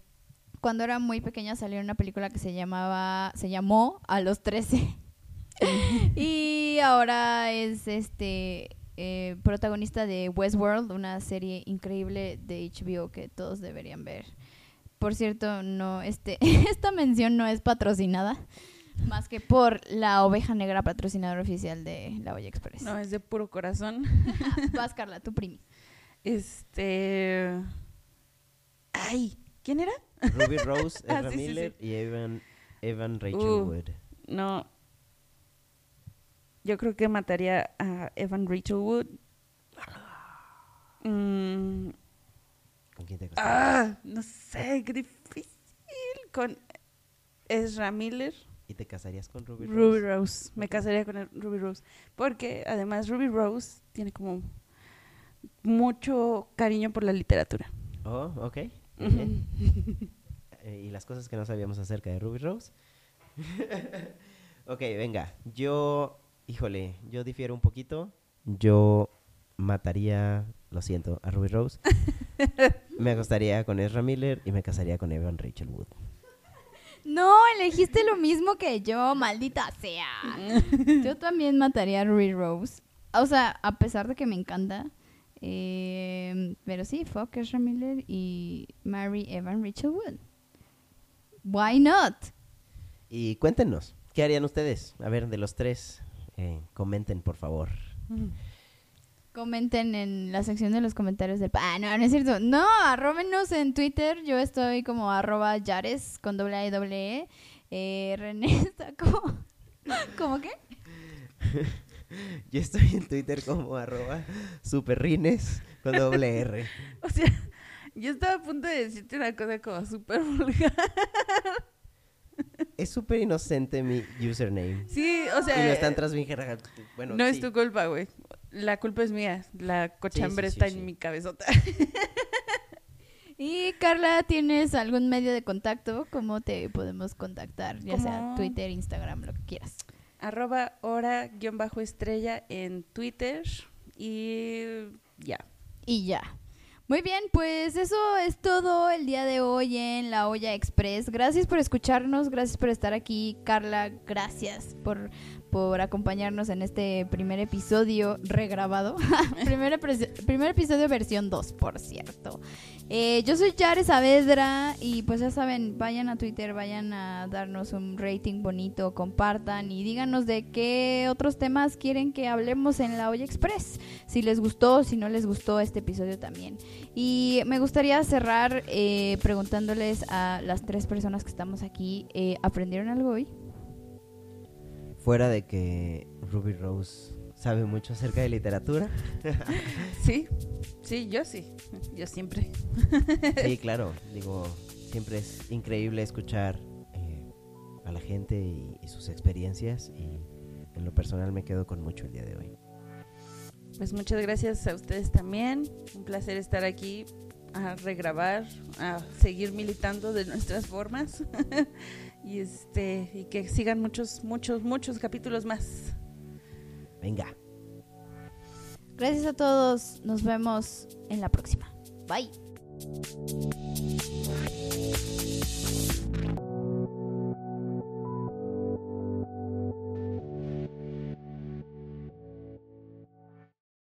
cuando era muy pequeña salió en una película que se llamaba, se llamó A los 13. y ahora es este eh, protagonista de Westworld, una serie increíble de HBO que todos deberían ver. Por cierto, no, este, esta mención no es patrocinada, más que por la oveja negra patrocinadora oficial de La Olla Express. No, es de puro corazón. Vas, Carla, tu primi. Este. Ay, ¿quién era? Ruby Rose, Ah, Ezra sí, sí, Miller y Evan, Evan Rachel Uh. Wood. No. Yo creo que mataría a Evan Rachel Wood. Mm, ¿Con quién te ah, no sé, qué difícil. Con Ezra Miller. ¿Y te casarías con Ruby Rose? Ruby Rose. Me casaría con Ruby Rose. Porque además Ruby Rose tiene como mucho cariño por la literatura. Oh, ok. Eh, ¿Y las cosas que no sabíamos acerca de Ruby Rose? ok, venga. Yo, híjole, yo difiero un poquito. Yo mataría, lo siento, a Ruby Rose. me acostaría con Ezra Miller y me casaría con Evan Rachel Wood. No, elegiste lo mismo que yo, maldita sea. Yo también mataría a Ruby Rose. O sea, a pesar de que me encanta. eh, pero sí, fuck Ezra Miller y Mary Evan Rachel Wood. Why not? Y cuéntenos, ¿qué harían ustedes? A ver, de los tres, eh, comenten, por favor. Comenten en la sección de los comentarios del... Ah, no, no es cierto. No, arróbenos en Twitter. Yo estoy como arroba yares con doble A y doble E. Eh, René está como... ¿Cómo qué? Yo estoy en Twitter como arroba superrines con doble R. O sea, yo estaba a punto de decirte una cosa como súper vulgar. Es súper inocente mi username. Sí, o sea, y lo están transmitiendo. Bueno, no es tu culpa, güey. La culpa es mía. La cochambre sí, sí, está sí. en mi cabezota. Y Carla, ¿tienes algún medio de contacto? ¿Cómo te podemos contactar? Ya sea. Twitter, Instagram, lo que quieras. Arroba hora guion bajo estrella en Twitter. Y ya. Y ya. Muy bien, pues eso es todo el día de hoy en La Olla Express. Gracias por escucharnos, gracias por estar aquí. Carla, gracias por, por acompañarnos en este primer episodio regrabado. primer, primer episodio versión 2, por cierto. Eh, yo soy Yare Saavedra y pues ya saben, vayan a Twitter, vayan a darnos un rating bonito, compartan y díganos de qué otros temas quieren que hablemos en La Olla Express. Si les gustó, si no les gustó este episodio también. Y me gustaría cerrar eh, preguntándoles a las tres personas que estamos aquí, eh, ¿aprendieron algo hoy? Fuera de que Ruby Rose sabe mucho acerca de literatura. Sí, sí, yo sí. Yo siempre. Sí, claro. Digo, siempre es increíble escuchar eh, a la gente y, y sus experiencias. Y en lo personal me quedo con mucho el día de hoy. Pues muchas gracias a ustedes también. Un placer estar aquí a regrabar, a seguir militando de nuestras formas. y este y que sigan muchos muchos muchos capítulos más. Venga. Gracias a todos. Nos vemos en la próxima. Bye.